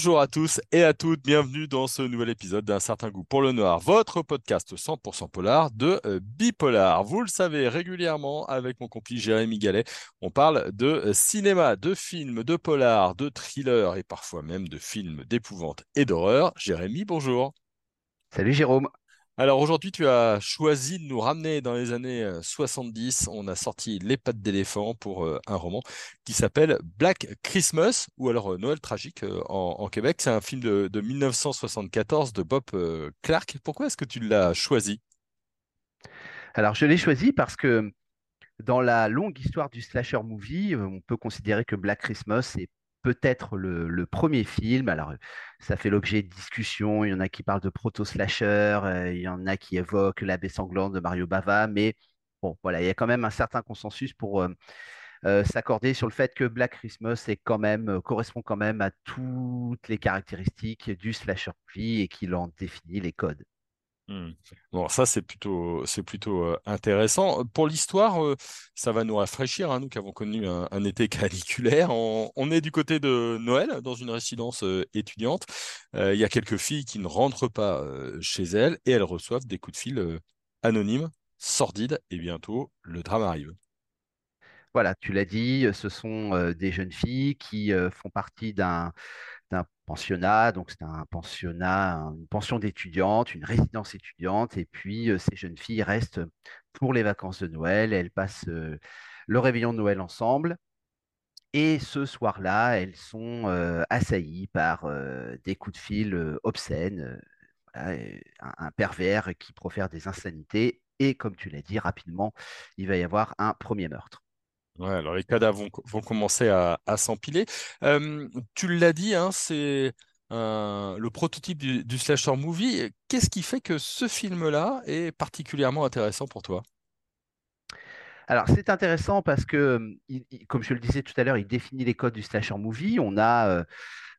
Bonjour à tous et à toutes, bienvenue dans ce nouvel épisode d'un certain goût pour le noir, votre podcast 100% polar de euh, Bipolar. Vous le savez régulièrement avec mon complice Jérémy Gallet, on parle de euh, cinéma, de films, de polar, de thrillers et parfois même de films d'épouvante et d'horreur. Jérémy, bonjour. Salut Jérôme. Alors aujourd'hui, tu as choisi de nous ramener dans les années 70. On a sorti Les pattes d'éléphant pour un roman qui s'appelle Black Christmas ou alors Noël tragique en, Québec. C'est un film de, 1974 de Bob Clark. Pourquoi est-ce que tu l'as choisi? Alors je l'ai choisi parce que dans la longue histoire du slasher movie, on peut considérer que Black Christmas est peut-être le, premier film. Alors, ça fait l'objet de discussions. Il y en a qui parlent de proto-slasher, euh, il y en a qui évoquent La baie sanglante de Mario Bava, mais bon, voilà, il y a quand même un certain consensus pour euh, euh, s'accorder sur le fait que Black Christmas correspond quand même à toutes les caractéristiques du slasher et qu'il en définit les codes. Mmh. Bon, ça, c'est plutôt, c'est plutôt euh, intéressant. Pour l'histoire, euh, ça va nous rafraîchir, hein, nous qui avons connu un, été caniculaire. On, est du côté de Noël, dans une résidence euh, étudiante. Il y a quelques filles qui ne rentrent pas chez elles et elles reçoivent des coups de fil anonymes, sordides, et bientôt, le drame arrive. Voilà, tu l'as dit, ce sont des jeunes filles qui font partie d'un d'un pensionnat, donc c'est un pensionnat, une pension d'étudiante, une résidence étudiante, et puis euh, ces jeunes filles restent pour les vacances de Noël, elles passent euh, le réveillon de Noël ensemble, et ce soir-là, elles sont euh, assaillies par des coups de fil obscènes, un, pervers qui profère des insanités, et comme tu l'as dit, rapidement, il va y avoir un premier meurtre. Alors les cadavres vont, commencer à, s'empiler. tu l'as dit, hein, c'est le prototype du, slasher movie. Qu'est-ce qui fait que ce film-là est particulièrement intéressant pour toi? Alors, c'est intéressant parce que, comme je le disais tout à l'heure, il définit les codes du slasher movie. On a, euh,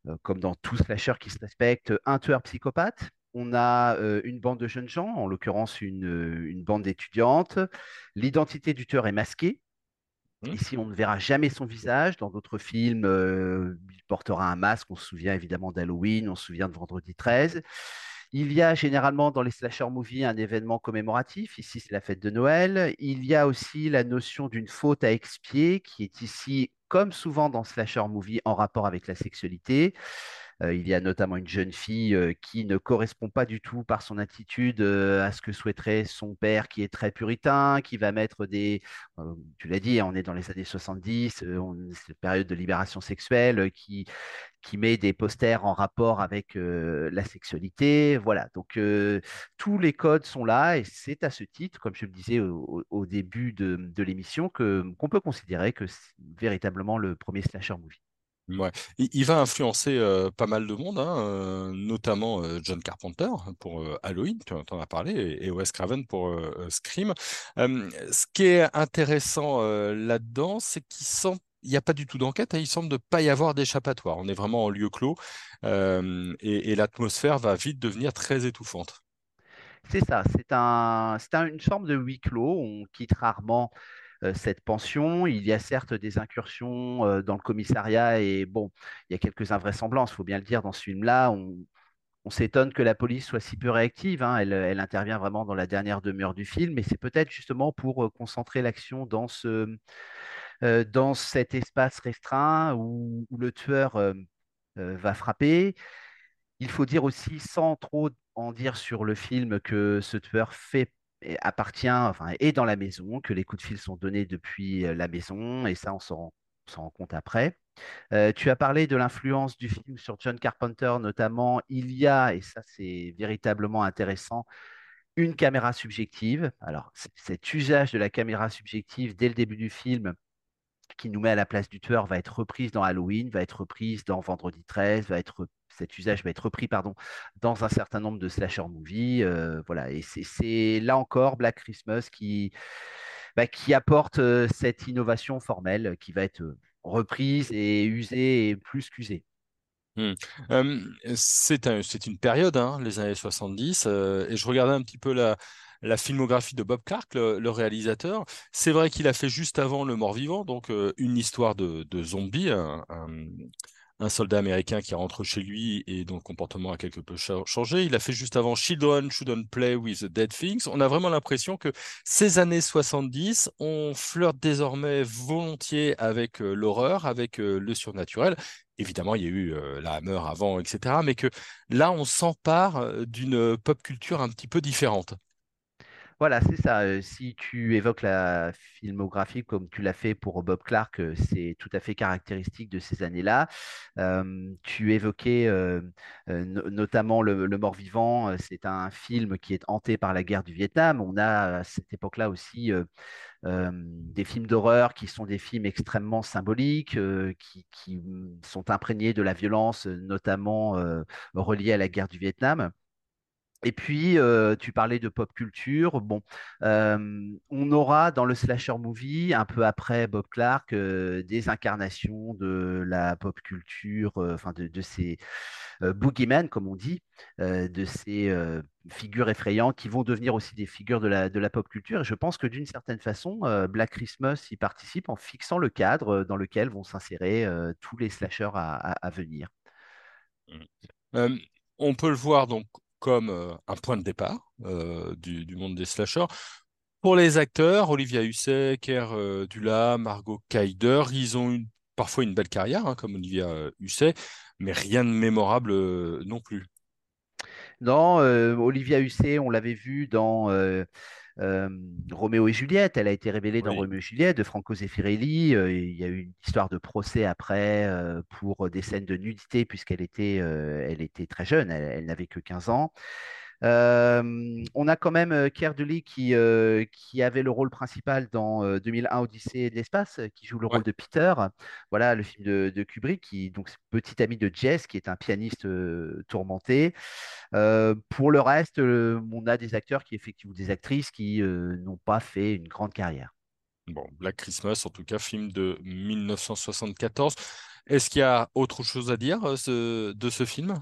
euh, comme dans tout slasher qui se respecte, un tueur psychopathe. On a euh, une bande de jeunes gens, en l'occurrence une bande d'étudiantes. L'identité du tueur est masquée. Mmh. Ici, on ne verra jamais son visage. Dans d'autres films, il portera un masque. On se souvient évidemment d'Halloween, on se souvient de Vendredi 13. Il y a généralement dans les slasher movies un événement commémoratif. Ici, c'est la fête de Noël. Il y a aussi la notion d'une faute à expier qui est ici, comme souvent dans slasher movie, en rapport avec la sexualité. Euh, il y a notamment une jeune fille euh, qui ne correspond pas du tout par son attitude euh, à ce que souhaiterait son père qui est très puritain, qui va mettre des... tu l'as dit, on est dans les années 70, c'est une période de libération sexuelle qui, met des posters en rapport avec la sexualité. Voilà, donc tous les codes sont là et c'est à ce titre, comme je le disais au, début de l'émission, qu'on peut considérer que c'est véritablement le premier slasher movie. Il, va influencer pas mal de monde, hein, notamment John Carpenter pour Halloween, tu en as parlé, et, Wes Craven pour Scream. ce qui est intéressant là-dedans, c'est qu'il il n'y a pas du tout d'enquête, hein, il semble ne pas y avoir d'échappatoire. On est vraiment en lieu clos et, l'atmosphère va vite devenir très étouffante. C'est ça, c'est un, une forme de huis clos. On quitte rarement cette pension. Il y a certes des incursions euh, dans le commissariat et bon, il y a quelques invraisemblances, il faut bien le dire, dans ce film-là. On, s'étonne que la police soit si peu réactive. Hein. Elle, intervient vraiment dans la dernière demeure du film, mais c'est peut-être justement pour euh, concentrer l'action dans, ce, dans cet espace restreint où, le tueur va frapper. Il faut dire aussi, sans trop en dire sur le film, que ce tueur fait appartient, enfin, est dans la maison, que les coups de fil sont donnés depuis la maison, et ça, on s'en rend compte après. Tu as parlé de l'influence du film sur John Carpenter, notamment. Il y a, et ça c'est véritablement intéressant, une caméra subjective. Alors, cet usage de la caméra subjective dès le début du film, qui nous met à la place du tueur, va être reprise dans Halloween, va être reprise dans Vendredi 13, va être cet usage va être repris pardon, dans un certain nombre de slasher movies. Euh, voilà, et c'est là encore Black Christmas qui, bah, qui apporte euh, cette innovation formelle qui va être euh, reprise et usée et plus qu'usée. Mmh. c'est une période, hein, les années 70, et je regardais un petit peu la, la filmographie de Bob Clark, le, réalisateur. C'est vrai qu'il a fait juste avant Le Mort-Vivant, donc une histoire de, zombies, soldat américain qui rentre chez lui et dont le comportement a quelque peu changé. Il a fait juste avant Children Shouldn't Play with the Dead Things. On a vraiment l'impression que ces années 70, on flirte désormais volontiers avec l'horreur, avec le surnaturel. Évidemment, il y a eu la Hammer avant, etc. Mais que là, on s'empare d'une pop culture un petit peu différente. Voilà, c'est ça. si tu évoques la filmographie comme tu l'as fait pour Bob Clark, c'est tout à fait caractéristique de ces années-là. tu évoquais notamment le, Mort-vivant. c'est un film qui est hanté par la guerre du Vietnam. On a à cette époque-là aussi des films d'horreur qui sont des films extrêmement symboliques, qui, mmh, sont imprégnés de la violence, notamment reliée à la guerre du Vietnam. Et puis, euh, tu parlais de pop culture. Bon, euh, on aura dans le slasher movie, un peu après Bob Clark, euh, des incarnations de la pop culture, enfin de, ces boogeymen, comme on dit, de ces figures effrayantes qui vont devenir aussi des figures de la, pop culture. Et je pense que d'une certaine façon, Black Christmas y participe en fixant le cadre dans lequel vont s'insérer tous les slashers à, venir. Mmh. on peut le voir donc comme euh, un point de départ euh, du, monde des slashers. Pour les acteurs, Olivia Hussey, Kerr euh, Dula, Margot Kaider, ils ont parfois une belle carrière, hein, comme Olivia Hussey, mais rien de mémorable non plus. Non, Olivia Hussey, on l'avait vu dans Roméo et Juliette, elle a été révélée dans Roméo et Juliette de Franco Zeffirelli. Euh, il y a eu une histoire de procès après euh, pour des scènes de nudité puisqu'elle était, elle était très jeune, elle, n'avait que 15 ans. On a quand même Keir qui, qui avait le rôle principal dans 2001 Odyssée de l'espace, qui joue le rôle de Peter. Voilà le film de, Kubrick, qui donc petit ami de Jess, qui est un pianiste tourmenté. pour le reste, on a des acteurs qui effectivement des actrices qui n'ont pas fait une grande carrière. Bon, Black Christmas, en tout cas, film de 1974. Est-ce qu'il y a autre chose à dire de ce film?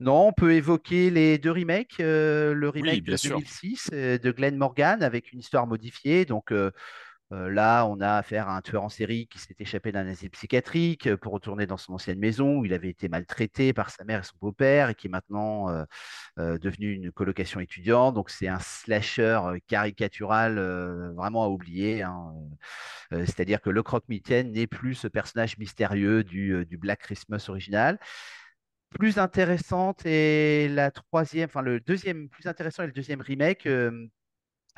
Non, on peut évoquer les deux remakes. le remake de 2006 de Glenn Morgan avec une histoire modifiée. Donc, euh, là, on a affaire à un tueur en série qui s'est échappé d'un asile psychiatrique euh, pour retourner dans son ancienne maison où il avait été maltraité par sa mère et son beau-père et qui est maintenant euh, devenu une colocation étudiante. Donc, c'est un slasher caricatural vraiment à oublier. Hein, c'est-à-dire que le croque-mitaine n'est plus ce personnage mystérieux du, du Black Christmas original plus intéressante et la troisième, enfin le deuxième plus intéressant et le deuxième remake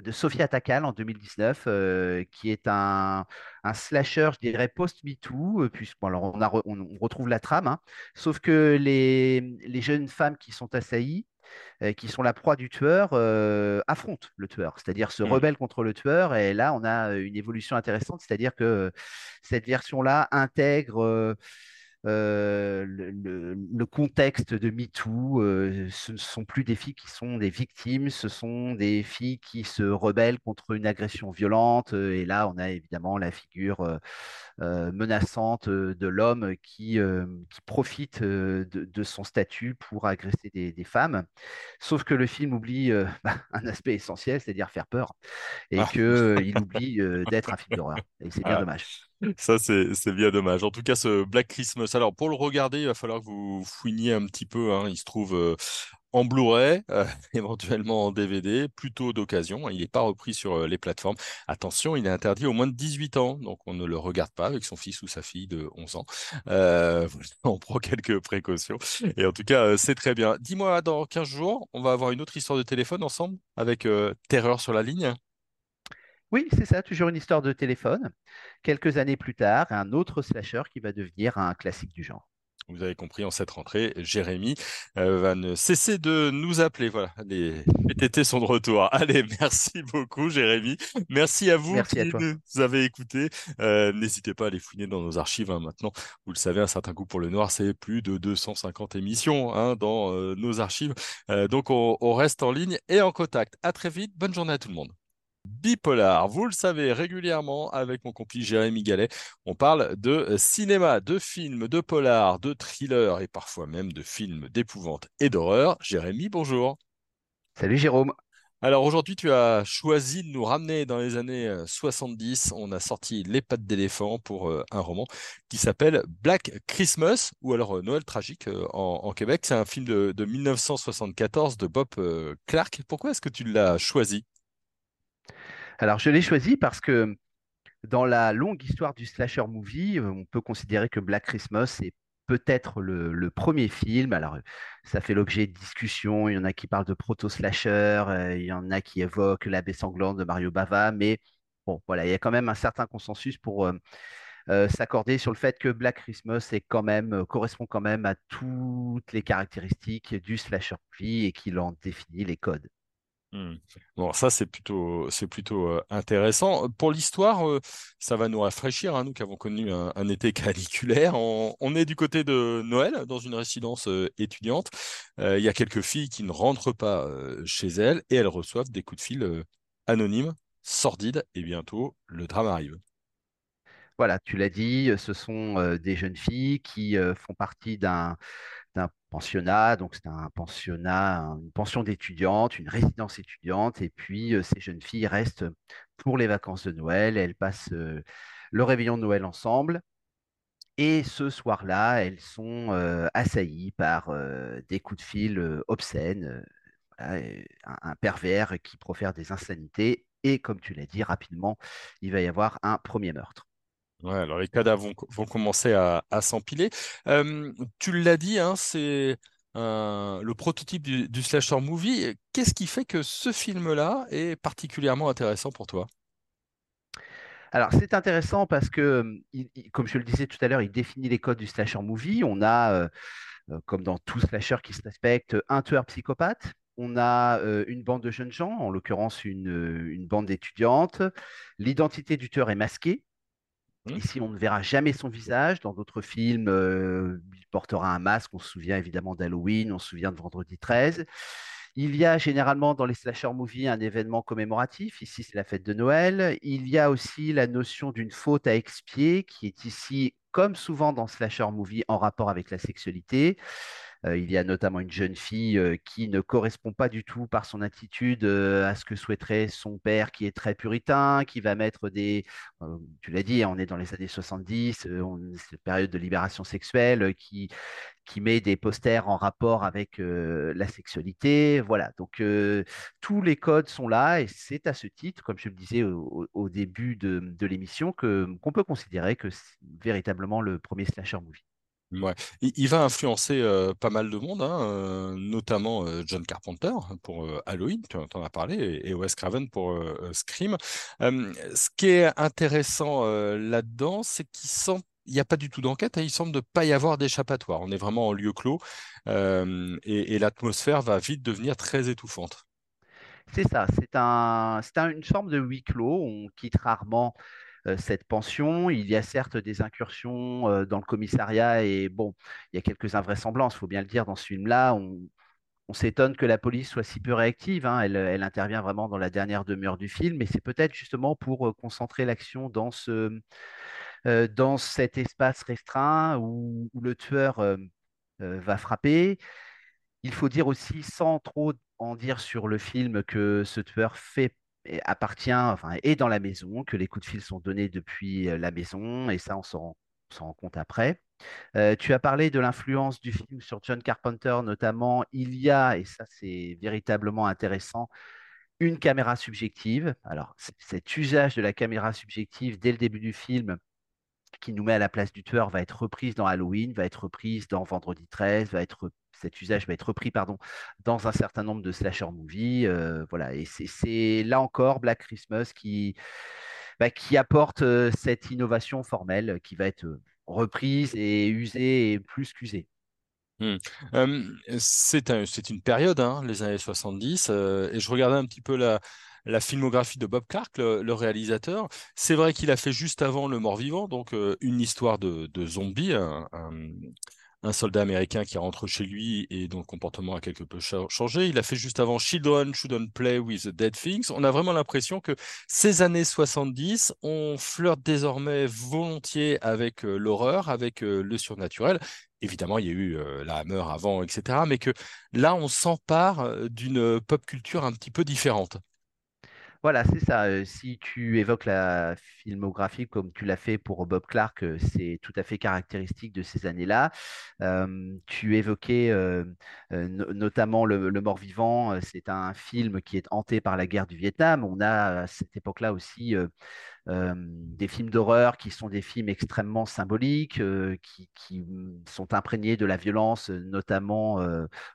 de Sophia Takal en 2019, euh, qui est un, slasher, je dirais, post-MeToo, euh, puisqu'on on, retrouve la trame, hein. sauf que les, jeunes femmes qui sont assaillies, euh, qui sont la proie du tueur, affrontent le tueur, c'est-à-dire se mmh. rebellent contre le tueur, et là on a une évolution intéressante, c'est-à-dire que cette version-là intègre euh, le, contexte de MeToo, euh, ce ne sont plus des filles qui sont des victimes, ce sont des filles qui se rebellent contre une agression violente. Euh, et là, on a évidemment la figure menaçante de l'homme qui, qui, profite de, son statut pour agresser des, femmes. Sauf que le film oublie bah, un aspect essentiel, c'est-à-dire faire peur, et ah. qu'il oublie d'être un film d'horreur. Et c'est bien ah. dommage. Ça, c'est bien dommage. En tout cas, ce Black Christmas, alors pour le regarder, il va falloir que vous fouiniez un petit peu. Hein. Il se trouve euh, en Blu-ray, euh, éventuellement en DVD, plutôt d'occasion. Il n'est pas repris sur euh, les plateformes. Attention, il est interdit au moins de 18 ans, donc on ne le regarde pas avec son fils ou sa fille de 11 ans. on prend quelques précautions. Et en tout cas, c'est très bien. Dis-moi, dans 15 jours, on va avoir une autre histoire de téléphone ensemble avec Terreur sur la ligne? Oui, c'est ça, toujours une histoire de téléphone. Quelques années plus tard, un autre slasher qui va devenir un classique du genre. Vous avez compris, en cette rentrée, Jérémy euh, va ne cesser de nous appeler. Voilà, les PTT sont de retour. Allez, merci beaucoup, Jérémy. Merci à vous qui nous avez écoutés. Euh, n'hésitez pas à les fouiner dans nos archives. Hein, maintenant, vous le savez, un certain coup pour le noir, c'est plus de 250 émissions hein, dans euh, nos archives. donc, on, on reste en ligne et en contact. À très vite. Bonne journée à tout le monde bipolar. Vous le savez régulièrement avec mon complice Jérémy Gallet, on parle de cinéma, de films, de polar, de thrillers et parfois même de films d'épouvante et d'horreur. Jérémy, bonjour. Salut Jérôme. Alors aujourd'hui, tu as choisi de nous ramener dans les années euh, 70. On a sorti Les pattes d'éléphant pour euh, un roman qui s'appelle Black Christmas ou alors euh, Noël tragique euh, en, en Québec. C'est un film de, de 1974 de Bob euh, Clark. Pourquoi est-ce que tu l'as choisi? Alors, je l'ai choisi parce que dans la longue histoire du slasher movie, euh, on peut considérer que Black Christmas est peut-être le, premier film. Alors, ça fait l'objet de discussions. Il y en a qui parlent de proto-slasher, euh, il y en a qui évoquent La baie sanglante de Mario Bava, mais bon, voilà, il y a quand même un certain consensus pour euh, s'accorder sur le fait que Black Christmas correspond quand même à toutes les caractéristiques du slasher movie et qu'il en définit les codes. Hmm. Bon, ça c'est plutôt, c'est plutôt euh, intéressant. Pour l'histoire, euh, ça va nous rafraîchir, hein, nous qui avons connu un, un été caniculaire. On, on est du côté de Noël, dans une résidence euh, étudiante. Euh, Il y a quelques filles qui ne rentrent pas euh, chez elles et elles reçoivent des coups de fil euh, anonymes, sordides, et bientôt le drame arrive. Voilà, tu l'as dit, ce sont euh, des jeunes filles qui euh, font partie d'un pensionnat, donc c'est un pensionnat, un- une pension d'étudiantes, une résidence étudiante, et puis euh, ces jeunes filles restent pour les vacances de Noël, elles passent euh, le réveillon de Noël ensemble, et ce soir-là, elles sont euh, assaillies par des coups de fil obscènes, un pervers qui profère des insanités, et comme tu l'as dit, rapidement, il va y avoir un premier meurtre. Alors les cadavres vont, commencer à, s'empiler. Euh, tu l'as dit, hein, c'est un- le prototype du, slasher movie. Qu'est-ce qui fait que ce film-là est particulièrement intéressant pour toi? Alors, c'est intéressant parce que, euh, comme je le disais tout à l'heure, il définit les codes du slasher movie. On a, euh, euh, comme dans tout slasher qui se respecte, un tueur psychopathe. On a euh, une bande de jeunes gens, en l'occurrence euh, une bande d'étudiantes. L'identité du tueur est masquée. Ici, on ne verra jamais son visage. Dans d'autres films, il portera un masque. On se souvient évidemment d'Halloween, on se souvient de Vendredi 13. Il y a généralement dans les slasher movies un événement commémoratif. Ici, c'est la fête de Noël. Il y a aussi la notion d'une faute à expier qui est ici, comme souvent dans slasher movie, en rapport avec la sexualité. Euh, il y a notamment une jeune fille euh, qui ne correspond pas du tout par son attitude euh, à ce que souhaiterait son père qui est très puritain, qui va mettre des... tu l'as dit, on est dans les années 70, euh, on- c'est une période de libération sexuelle, qui, met des posters en rapport avec la sexualité. Voilà, donc tous les codes sont là et c'est à ce titre, comme je le disais au, début de, l'émission, qu'on peut considérer que c'est véritablement le premier slasher movie. Il, va influencer pas mal de monde, hein, notamment John Carpenter pour Halloween, tu en as parlé, et, Wes Craven pour Scream. Ce qui est intéressant là-dedans, c'est qu'il n'y a pas du tout d'enquête, hein, il semble ne pas y avoir d'échappatoire. On est vraiment en lieu clos et, l'atmosphère va vite devenir très étouffante. C'est ça, c'est un, un- une forme de huis clos. On quitte rarement cette pension. Il y a certes des incursions euh, dans le commissariat et bon, il y a quelques invraisemblances, il faut bien le dire, dans ce film-là. On, on s'étonne que la police soit si peu réactive. hein. Elle, intervient vraiment dans la dernière demi-heure du film, mais c'est peut-être justement pour euh, concentrer l'action dans ce, euh, dans cet espace restreint où, le tueur euh, euh, va frapper. Il faut dire aussi, sans trop en dire sur le film, que ce tueur fait et appartient, enfin, est dans la maison, que les coups de fil sont donnés depuis la maison, et ça, on s'en rend compte après. Tu as parlé de l'influence du film sur John Carpenter, notamment. Il y a, et ça, c'est véritablement intéressant, une caméra subjective. Alors, cet usage de la caméra subjective dès le début du film qui nous met à la place du tueur va être reprise dans Halloween, va être reprise dans Vendredi 13, va être cet usage va être repris pardon, dans un certain nombre de slasher movies. euh, voilà, et c'est là encore Black Christmas qui, bah, qui apporte euh, cette innovation formelle qui va être euh, reprise et usée et plus qu'usée. C'est un- c'est une période, hein, les années 70, euh, et je regardais un petit peu la, la filmographie de Bob Clark, le, réalisateur. C'est vrai qu'il a fait juste avant Le Mort-Vivant, donc euh, une histoire de, zombies, un, soldat américain qui rentre chez lui et dont le comportement a quelque peu changé. Il a fait juste avant Children Shouldn't Play with the Dead Things. On a vraiment l'impression que ces années 70, on flirte désormais volontiers avec euh, l'horreur, avec euh, le surnaturel. Évidemment, il y a eu la Hammer avant, etc. Mais que là, on s'empare d'une pop culture un petit peu différente. Voilà, c'est ça. si tu évoques la filmographie comme tu l'as fait pour Bob Clark, c'est tout à fait caractéristique de ces années-là. tu évoquais notamment le, Mort-vivant. C'est un film qui est hanté par la guerre du Vietnam. On a à cette époque-là aussi des films d'horreur qui sont des films extrêmement symboliques, qui, mmh, sont imprégnés de la violence, notamment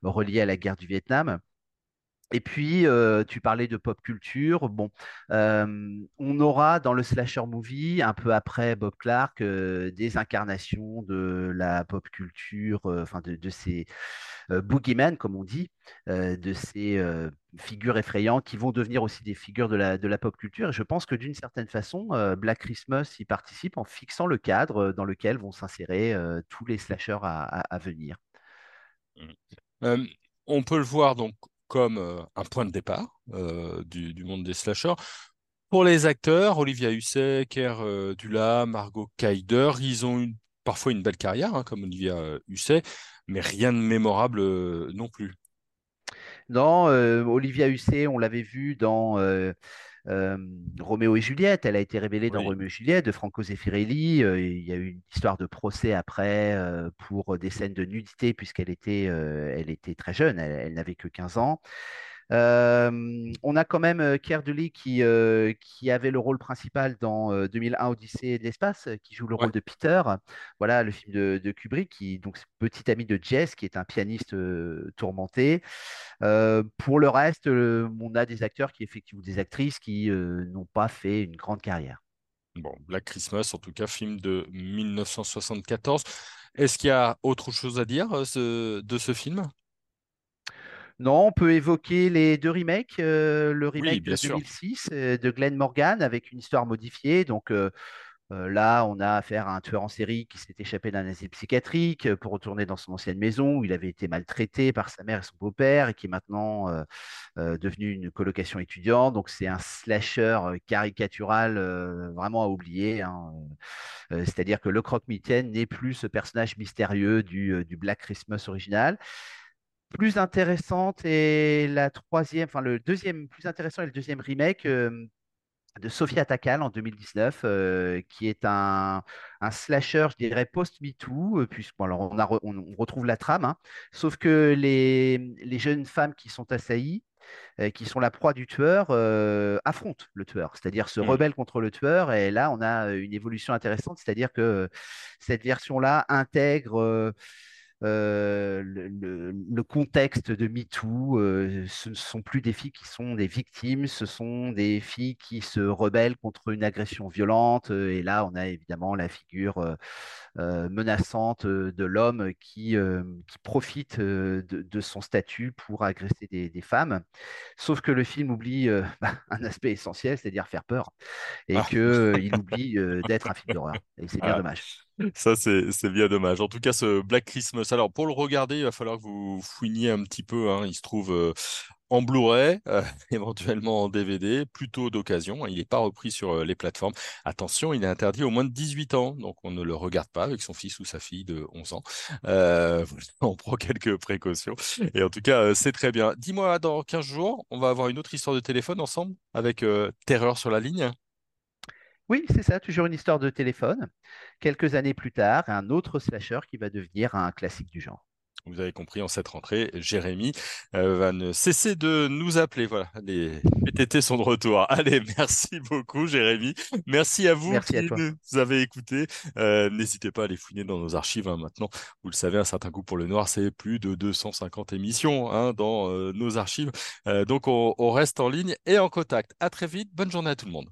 reliée à la guerre du Vietnam. Et puis, euh, tu parlais de pop culture. Bon, euh, on aura dans le slasher movie, un peu après Bob Clark, euh, des incarnations de la pop culture, enfin de, ces boogeymen, comme on dit, de ces figures effrayantes qui vont devenir aussi des figures de la, de la pop culture. Et je pense que d'une certaine façon, Black Christmas y participe en fixant le cadre dans lequel vont s'insérer tous les slashers à, venir. Mmh. on peut le voir donc comme euh, un point de départ euh, du, monde des slashers. Pour les acteurs, Olivia Hussey, Kerr euh, Dula, Margot Kaider, ils ont parfois une belle carrière, hein, comme Olivia Hussey, mais rien de mémorable non plus. Non, Olivia Hussey, on l'avait vu dans Roméo et Juliette, elle a été révélée dans Roméo et Juliette de Franco Zeffirelli. Euh, il y a eu une histoire de procès après euh, pour des scènes de nudité puisqu'elle était, elle était très jeune, elle, n'avait que 15 ans. On a quand même Keir Dulley qui, qui avait le rôle principal dans 2001 Odyssée de l'espace, qui joue le rôle de Peter. Voilà le film de, Kubrick, qui donc petit ami de Jess, qui est un pianiste tourmenté. Euh, pour le reste, euh, on a des acteurs qui effectivement des actrices qui euh, n'ont pas fait une grande carrière. Bon, Black Christmas, en tout cas, film de 1974. Est-ce qu'il y a autre chose à dire de ce film? Non, on peut évoquer les deux remakes. le remake de 2006 de Glenn Morgan avec une histoire modifiée. Donc, euh, là, on a affaire à un tueur en série qui s'est échappé d'un asile psychiatrique euh, pour retourner dans son ancienne maison où il avait été maltraité par sa mère et son beau-père et qui est maintenant euh, devenu une colocation étudiante. Donc, c'est un slasher caricatural vraiment à oublier. Hein, c'est-à-dire que le croque-mitaine n'est plus ce personnage mystérieux du, du Black Christmas original plus intéressante est la troisième, enfin le deuxième plus intéressant est le deuxième remake de Sophia Takal en 2019, euh, qui est un, slasher, je dirais, post-MeToo, euh, puisqu'on alors on, on, retrouve la trame, hein. sauf que les, jeunes femmes qui sont assaillies, euh, qui sont la proie du tueur, affrontent le tueur, c'est-à-dire se mmh. rebellent contre le tueur, et là on a une évolution intéressante, c'est-à-dire que cette version-là intègre euh, le, contexte de MeToo, euh, ce ne sont plus des filles qui sont des victimes, ce sont des filles qui se rebellent contre une agression violente. Euh, et là, on a évidemment la figure menaçante de l'homme qui, qui, profite de, son statut pour agresser des, femmes. Sauf que le film oublie bah, un aspect essentiel, c'est-à-dire faire peur, et ah. qu'il oublie d'être un film d'horreur. Et c'est bien ah. dommage. Ça, c'est bien dommage. En tout cas, ce Black Christmas, alors pour le regarder, il va falloir que vous fouiniez un petit peu. Hein. Il se trouve euh, en Blu-ray, euh, éventuellement en DVD, plutôt d'occasion. Il n'est pas repris sur euh, les plateformes. Attention, il est interdit au moins de 18 ans, donc on ne le regarde pas avec son fils ou sa fille de 11 ans. on prend quelques précautions. Et en tout cas, c'est très bien. Dis-moi, dans 15 jours, on va avoir une autre histoire de téléphone ensemble avec Terreur sur la ligne? Oui, c'est ça, toujours une histoire de téléphone. Quelques années plus tard, un autre slasher qui va devenir un classique du genre. Vous avez compris, en cette rentrée, Jérémy euh, va ne cesser de nous appeler. Voilà, les PTT sont de retour. Allez, merci beaucoup, Jérémy. Merci à vous qui nous avez écoutés. Euh, n'hésitez pas à les fouiner dans nos archives. Hein, maintenant, vous le savez, un certain coup pour le noir, c'est plus de 250 émissions hein, dans euh, nos archives. donc, on reste en ligne et en contact. À très vite. Bonne journée à tout le monde.